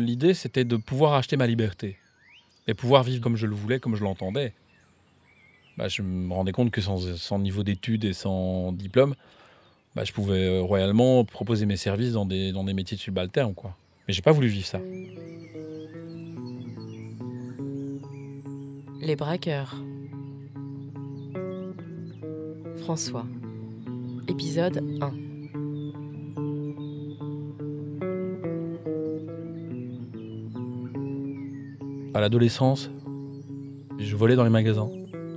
L'idée, c'était de pouvoir acheter ma liberté et pouvoir vivre comme je le voulais, comme je l'entendais. Bah, je me rendais compte que sans, niveau d'études et sans diplôme, bah, je pouvais euh, royalement proposer mes services dans des, métiers de subalterne. Quoi. Mais j'ai pas voulu vivre ça. Les braqueurs. François. Épisode 1. À l'adolescence, je volais dans les magasins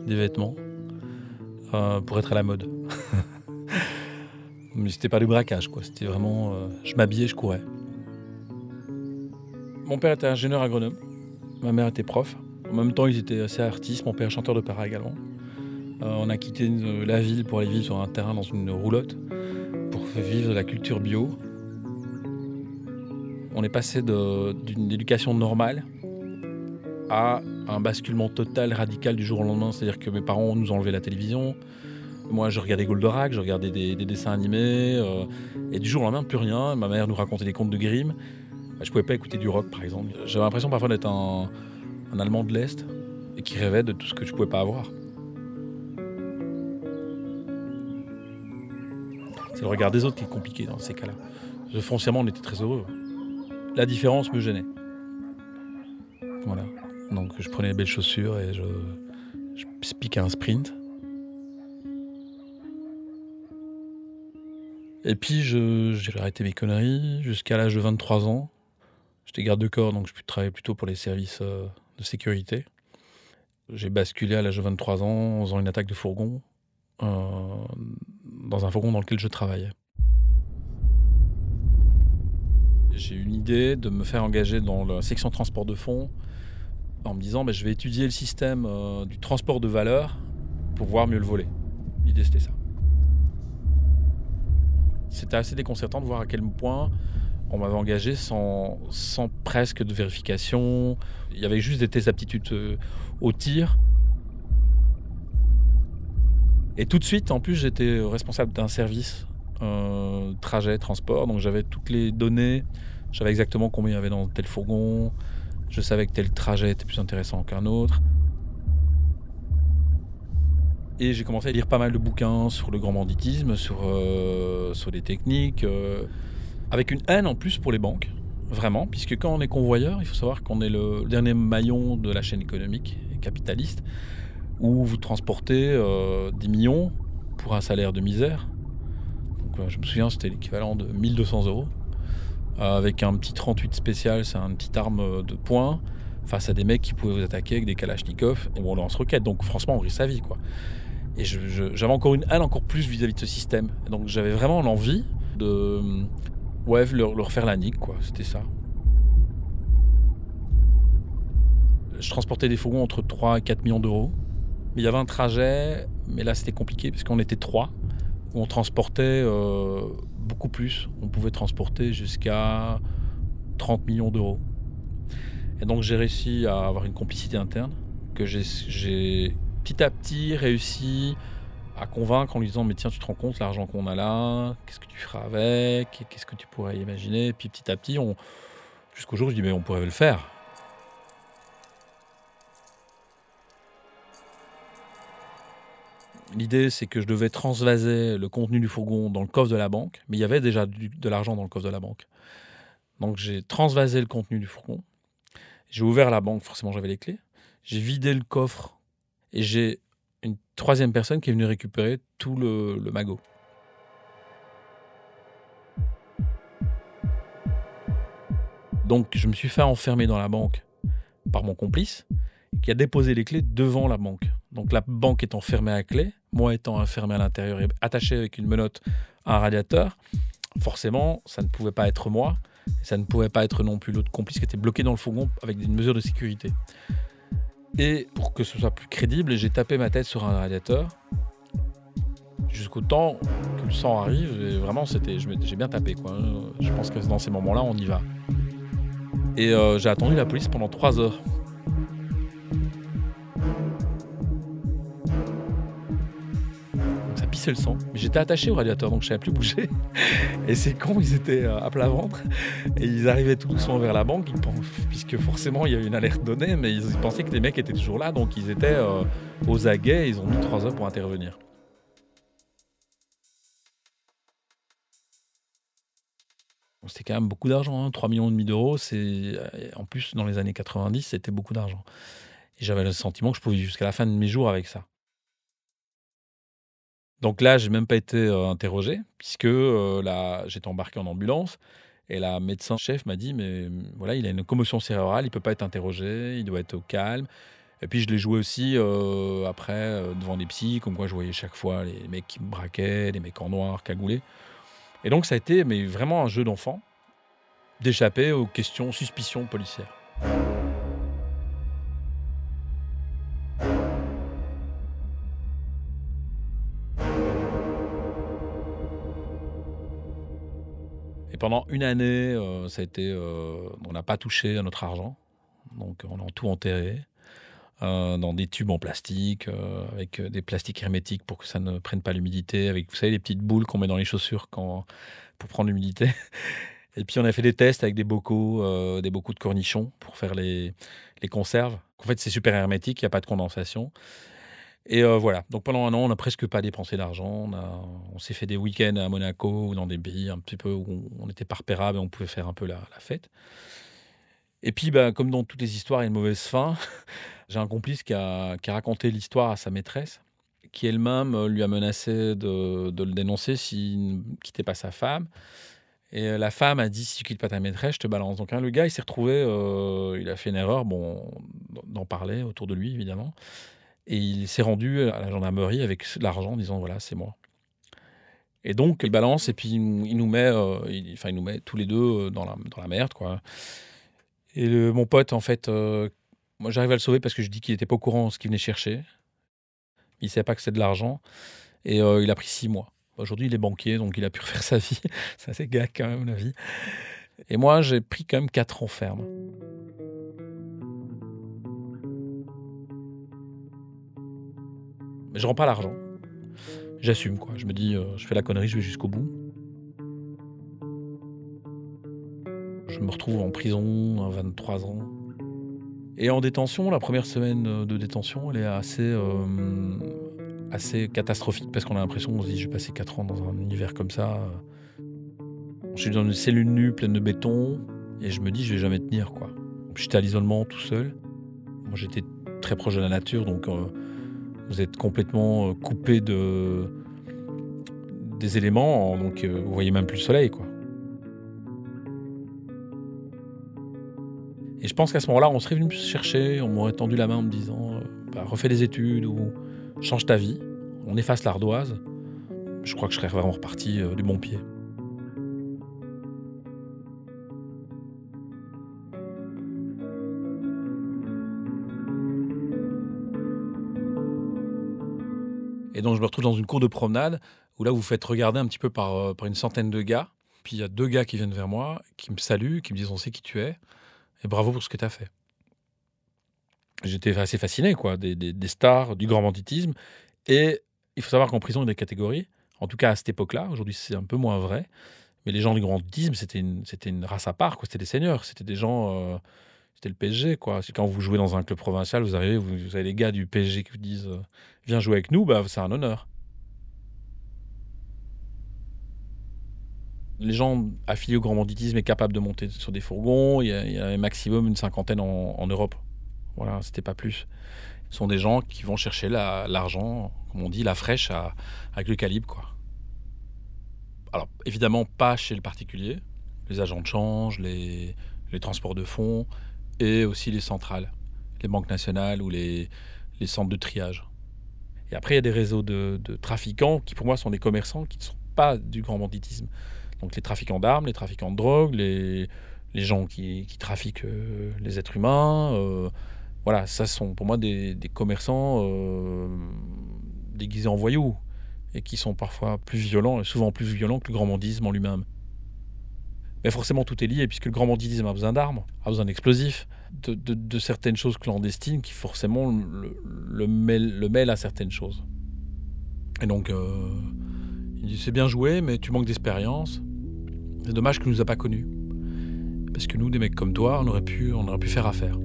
des vêtements euh, pour être à la mode. Mais c'était pas du braquage, quoi. C'était vraiment. Euh, je m'habillais, je courais. Mon père était ingénieur agronome. Ma mère était prof. En même temps, ils étaient assez artistes. Mon père chanteur de para également. Euh, on a quitté la ville pour aller vivre sur un terrain dans une roulotte pour vivre de la culture bio. On est passé d'une éducation normale à un basculement total, radical du jour au lendemain. C'est-à-dire que mes parents nous ont enlevé la télévision. Moi, je regardais Goldorak, je regardais des, dessins animés. Euh, et du jour au lendemain, plus rien. Ma mère nous racontait des contes de Grimm. Je pouvais pas écouter du rock, par exemple. J'avais l'impression parfois d'être un, un Allemand de l'Est et qui rêvait de tout ce que je pouvais pas avoir. C'est le regard des autres qui est compliqué dans ces cas-là. Foncièrement, on était très heureux. La différence me gênait. Voilà. Donc je prenais les belles chaussures et je, piquais un sprint. Et puis j'ai arrêté mes conneries jusqu'à l'âge de 23 ans. J'étais garde de corps, donc je travaillais plutôt pour les services euh, de sécurité. J'ai basculé à l'âge de 23 ans en faisant une attaque de fourgon euh, dans un fourgon dans lequel je travaillais. J'ai eu une idée de me faire engager dans la section transport de fonds en me disant bah, je vais étudier le système euh, du transport de valeur pour pouvoir mieux le voler. L'idée c'était ça. C'était assez déconcertant de voir à quel point on m'avait engagé sans, sans, presque de vérification. Il y avait juste des tests d'aptitude euh, au tir. Et tout de suite, en plus, j'étais responsable d'un service euh, trajet, transport. Donc j'avais toutes les données. Je savais exactement combien il y avait dans tel fourgon. Je savais que tel trajet était plus intéressant qu'un autre. Et j'ai commencé à lire pas mal de bouquins sur le grand banditisme, sur, euh, sur des techniques, euh, avec une haine en plus pour les banques, vraiment, puisque quand on est convoyeur, il faut savoir qu'on est le dernier maillon de la chaîne économique et capitaliste, où vous transportez euh, des millions pour un salaire de misère. Je me souviens, c'était l'équivalent de 1200 euros. Euh, avec un petit 38 spécial, c'est une petite arme de poing, face à des mecs qui pouvaient vous attaquer avec des kalachnikovs, et on lance roquette. Donc franchement, on risque sa vie, quoi. Et j'avais encore une haine encore plus vis-à-vis de ce système. donc j'avais vraiment l'envie de ouais, leur, faire la nique, quoi. C'était ça. Je transportais des fourgons entre 3 et 4 millions d'euros. Mais il y avait un trajet, mais là c'était compliqué parce qu'on était trois, où on transportait euh, beaucoup plus. On pouvait transporter jusqu'à 30 millions d'euros. Et donc j'ai réussi à avoir une complicité interne que j'ai petit à petit réussi à convaincre en lui disant mais tiens tu te rends compte l'argent qu'on a là, qu'est-ce que tu feras avec, qu'est-ce que tu pourrais imaginer? Puis petit à petit, jusqu'au jour où je dis mais on pourrait le faire. L'idée, c'est que je devais transvaser le contenu du fourgon dans le coffre de la banque, mais il y avait déjà de l'argent dans le coffre de la banque. Donc j'ai transvasé le contenu du fourgon. J'ai ouvert la banque, forcément j'avais les clés. J'ai vidé le coffre et j'ai une troisième personne qui est venue récupérer tout le, magot. Donc je me suis fait enfermer dans la banque par mon complice qui a déposé les clés devant la banque. Donc la banque étant fermée à clé, moi étant enfermé à l'intérieur et attaché avec une menotte à un radiateur, forcément, ça ne pouvait pas être moi. ça ne pouvait pas être non plus l'autre complice qui était bloqué dans le fourgon avec une mesure de sécurité. Et pour que ce soit plus crédible, j'ai tapé ma tête sur un radiateur jusqu'au temps que le sang arrive. Et vraiment, c'était, j'ai bien tapé. Quoi. Je pense que dans ces moments-là, on y va. Et euh, j'ai attendu la police pendant trois heures. Pissé le sang. J'étais attaché au radiateur, donc je savais plus bouger. Et ces cons, ils étaient euh, à plat ventre. Et ils arrivaient tout doucement vers la banque, puisque forcément, il y a eu une alerte donnée, mais ils pensaient que les mecs étaient toujours là, donc ils étaient euh, aux aguets. Ils ont mis trois heures pour intervenir. C'était quand même beaucoup d'argent, 3 hein. millions et demi d'euros. Euh, en plus dans les années 90, c'était beaucoup d'argent. J'avais le sentiment que je pouvais jusqu'à la fin de mes jours avec ça. Donc là, j'ai même pas été euh, interrogé, puisque euh, j'étais embarqué en ambulance. Et la médecin-chef m'a dit, mais mm, voilà, il a une commotion cérébrale, il peut pas être interrogé, il doit être au calme. Et puis je l'ai joué aussi euh, après devant des psys, comme quoi je voyais chaque fois les mecs qui me braquaient, les mecs en noir, cagoulés. Et donc ça a été mais vraiment un jeu d'enfant d'échapper aux questions suspicions policières. Pendant une année, euh, ça a été, euh, on n'a pas touché à notre argent. Donc, on a tout enterré euh, dans des tubes en plastique, avec des plastiques hermétiques pour que ça ne prenne pas l'humidité, avec, vous savez, les petites boules qu'on met dans les chaussures pour prendre l'humidité. Et puis, on a fait des tests avec des bocaux, des bocaux de cornichons pour faire les, les conserves. En fait, c'est super hermétique, il n'y a pas de condensation. Et euh, voilà, donc pendant un an, on n'a presque pas dépensé d'argent. On, s'est fait des week-ends à Monaco ou dans des pays un petit peu où on n'était pas repérable et on pouvait faire un peu la, fête. Et puis, bah, comme dans toutes les histoires, il y a une mauvaise fin. J'ai un complice qui a, raconté l'histoire à sa maîtresse, qui elle-même euh, lui a menacé de, le dénoncer s'il ne quittait pas sa femme. Et euh, la femme a dit si tu quittes pas ta maîtresse, je te balance. Donc hein, le gars, il s'est retrouvé, il a fait une erreur, bon, d'en parler autour de lui évidemment. Et il s'est rendu à la gendarmerie avec l'argent en disant voilà, c'est moi. Et donc, il balance et puis il nous met, euh, enfin, il nous met tous les deux euh, dans la, dans la merde, quoi. Et mon pote, en fait, euh, moi j'arrive à le sauver parce que je dis qu'il n'était pas au courant de ce qu'il venait chercher. Il ne savait pas que c'était de l'argent. Et il a pris six mois. Aujourd'hui, il est banquier, donc il a pu refaire sa vie. Ça, c'est gag quand même, la vie. Et moi, j'ai pris quand même quatre ans ferme. Mais je rends pas l'argent. J'assume, quoi. Je me dis, euh, je fais la connerie, je vais jusqu'au bout. Je me retrouve en prison à 23 ans. Et en détention, la première semaine de détention, elle est assez, euh, assez catastrophique parce qu'on a l'impression, on se dit, je vais passer 4 ans dans un univers comme ça. Je suis dans une cellule nue pleine de béton et je me dis, je vais jamais tenir, quoi. J'étais à l'isolement tout seul. Moi, j'étais très proche de la nature, donc euh, vous êtes complètement euh, coupé de des éléments, donc euh, vous voyez même plus le soleil, quoi. Et je pense qu'à ce moment-là, on serait venu me chercher, on m'aurait tendu la main en me disant euh, bah, refais des études ou change ta vie, on efface l'ardoise. Je crois que je serais vraiment reparti du bon pied. Et donc je me retrouve dans une cour de promenade où là vous faites regarder un petit peu par, euh, par une centaine de gars. Puis il y a deux gars qui viennent vers moi, qui me saluent, qui me disent on sait qui tu es et bravo pour ce que tu as fait. J'étais assez fasciné, quoi, des, des, stars, du grand banditisme. Et il faut savoir qu'en prison, il y a des catégories. En tout cas, à cette époque-là, aujourd'hui, c'est un peu moins vrai. Mais les gens du grand banditisme, c'était une, une race à part. C'était des seigneurs. C'était des gens. Euh, c'était le PSG, quoi. Quand vous jouez dans un club provincial, vous arrivez, vous, avez les gars du PSG qui vous disent euh, Viens jouer avec nous, bah, c'est un honneur. Les gens affiliés au grand banditisme est capables de monter sur des fourgons. Il y a, un maximum une cinquantaine en, Europe. Voilà, c'était pas plus. Ce sont des gens qui vont chercher l'argent, comme on dit, la fraîche avec le calibre, quoi. Alors, évidemment, pas chez le particulier. Les agents de change, les, les transports de fonds, et aussi les centrales, les banques nationales ou les, centres de triage. Et après, il y a des réseaux de, trafiquants qui, pour moi, sont des commerçants qui ne sont pas du grand banditisme. Donc les trafiquants d'armes, les trafiquants de drogue, les, gens qui, trafiquent euh, les êtres humains. Euh, voilà, ça sont pour moi des, commerçants euh, déguisés en voyous et qui sont parfois plus violents, et souvent plus violents que le grand bandisme en lui-même. Mais forcément, tout est lié, puisque le grand banditisme a besoin d'armes, a besoin d'explosifs, de, certaines choses clandestines qui forcément le, le, mêlent, à certaines choses. Et donc, euh, il dit c'est bien joué, mais tu manques d'expérience. C'est dommage que nous a pas connus. Parce que nous, des mecs comme toi, on aurait pu, on aurait pu faire affaire.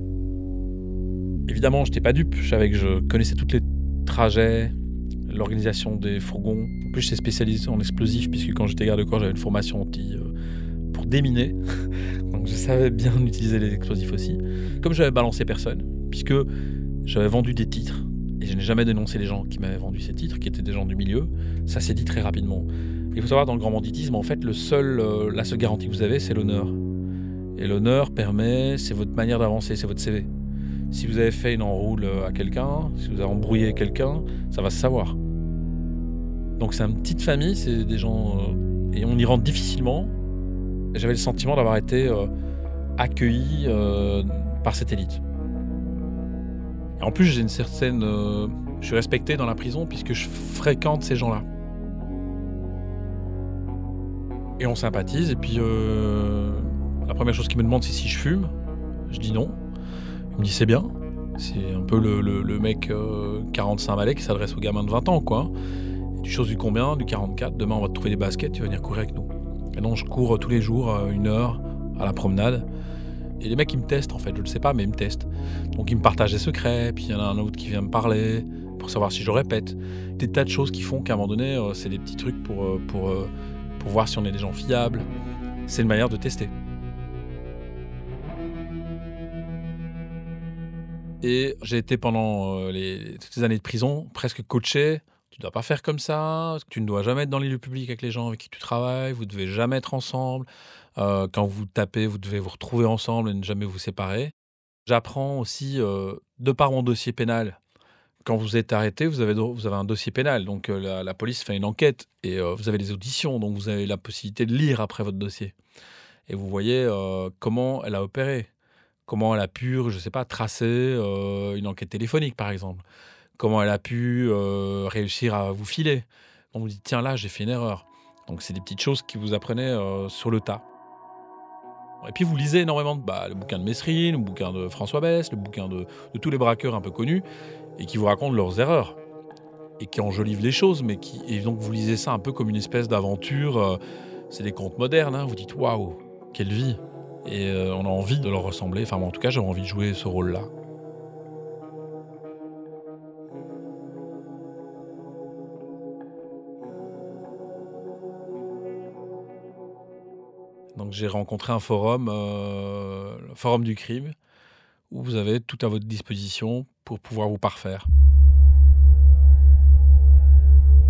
Évidemment, je n'étais pas dupe. Je savais que je connaissais tous les trajets, l'organisation des fourgons. En plus, j'étais spécialisé en explosifs, puisque quand j'étais garde-corps, j'avais une formation anti euh, pour déminer. Donc je savais bien utiliser les explosifs aussi. Comme j'avais balancé personne, puisque j'avais vendu des titres, et je n'ai jamais dénoncé les gens qui m'avaient vendu ces titres, qui étaient des gens du milieu, ça s'est dit très rapidement. Il faut savoir, dans le grand banditisme, en fait, le seul, euh, la seule garantie que vous avez, c'est l'honneur. Et l'honneur permet, c'est votre manière d'avancer, c'est votre CV. Si vous avez fait une enroule à quelqu'un, si vous avez embrouillé quelqu'un, ça va se savoir. Donc c'est une petite famille, c'est des gens... euh, et on y rentre difficilement. J'avais le sentiment d'avoir été euh, accueilli euh, par cette élite. Et en plus, j'ai une certaine... euh, je suis respecté dans la prison puisque je fréquente ces gens-là. Et on sympathise, et puis la première chose qu'il me demande, c'est si je fume. Je dis non. Il me dit c'est bien. C'est un peu le, mec euh, 45 balais qui s'adresse aux gamins de 20 ans, quoi. Et tu choses du combien? Du 44. Demain, on va te trouver des baskets, tu vas venir courir avec nous. Donc, je cours euh, tous les jours, euh, une heure, à la promenade. Et les mecs, ils me testent, en fait, je le sais pas, mais ils me testent. Donc, ils me partagent des secrets, puis il y en a un autre qui vient me parler pour savoir si je répète. Des tas de choses qui font qu'à un moment donné, euh, c'est des petits trucs pour, pour, pour voir si on est des gens fiables. C'est une manière de tester. Et j'ai été pendant les, toutes ces années de prison presque coaché. Tu dois pas faire comme ça. Tu ne dois jamais être dans les lieux publics avec les gens avec qui tu travailles. Vous devez jamais être ensemble. Euh, quand vous tapez, vous devez vous retrouver ensemble et ne jamais vous séparer. J'apprends aussi, euh, de par mon dossier pénal, quand vous êtes arrêté, vous avez, vous avez un dossier pénal. Donc euh, la, la police fait une enquête et vous avez des auditions. Donc vous avez la possibilité de lire après votre dossier. Et vous voyez comment elle a opéré comment elle a pu, je sais pas, tracer une enquête téléphonique, par exemple. Comment elle a pu euh, réussir à vous filer. On vous dit, tiens, là, j'ai fait une erreur. Donc, c'est des petites choses qui vous apprenaient euh, sur le tas. Et puis, vous lisez énormément bah, le bouquin de Messrine, le bouquin de François Bess, le bouquin de, tous les braqueurs un peu connus, et qui vous racontent leurs erreurs. Et qui enjolivent les choses, mais qui. Et donc, vous lisez ça un peu comme une espèce d'aventure. euh, c'est des contes modernes, hein. vous dites, waouh, quelle vie! Et euh, on a envie de leur ressembler. Enfin, moi, en tout cas, j'avais envie de jouer ce rôle-là. Donc, j'ai rencontré un forum, euh, le forum du crime, où vous avez tout à votre disposition pour pouvoir vous parfaire.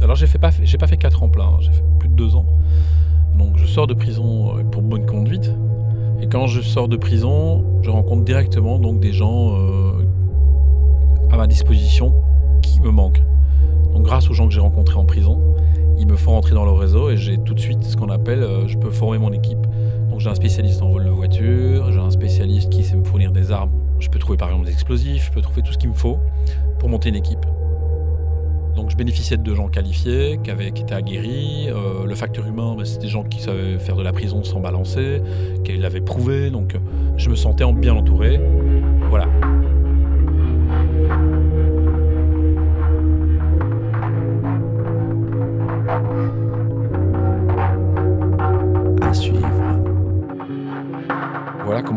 Alors, j'ai pas fait 4 ans plein, hein, j'ai fait plus de 2 ans. Donc, je sors de prison euh, pour bonne conduite. Et quand je sors de prison, je rencontre directement donc des gens euh, à ma disposition qui me manquent. Donc grâce aux gens que j'ai rencontrés en prison, ils me font rentrer dans leur réseau et j'ai tout de suite ce qu'on appelle, euh, je peux former mon équipe. Donc j'ai un spécialiste en vol de voiture, j'ai un spécialiste qui sait me fournir des armes. Je peux trouver par exemple des explosifs, je peux trouver tout ce qu'il me faut pour monter une équipe. Donc je bénéficiais de gens qualifiés, qui, avaient, qui étaient aguerris. Euh, le facteur humain, bah, c'est des gens qui savaient faire de la prison sans balancer, qui l'avaient prouvé. Donc je me sentais en- bien entouré. Voilà.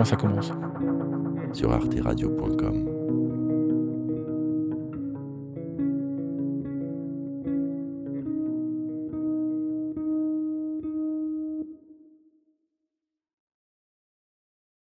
Comment ça commence. sur arteradio.com.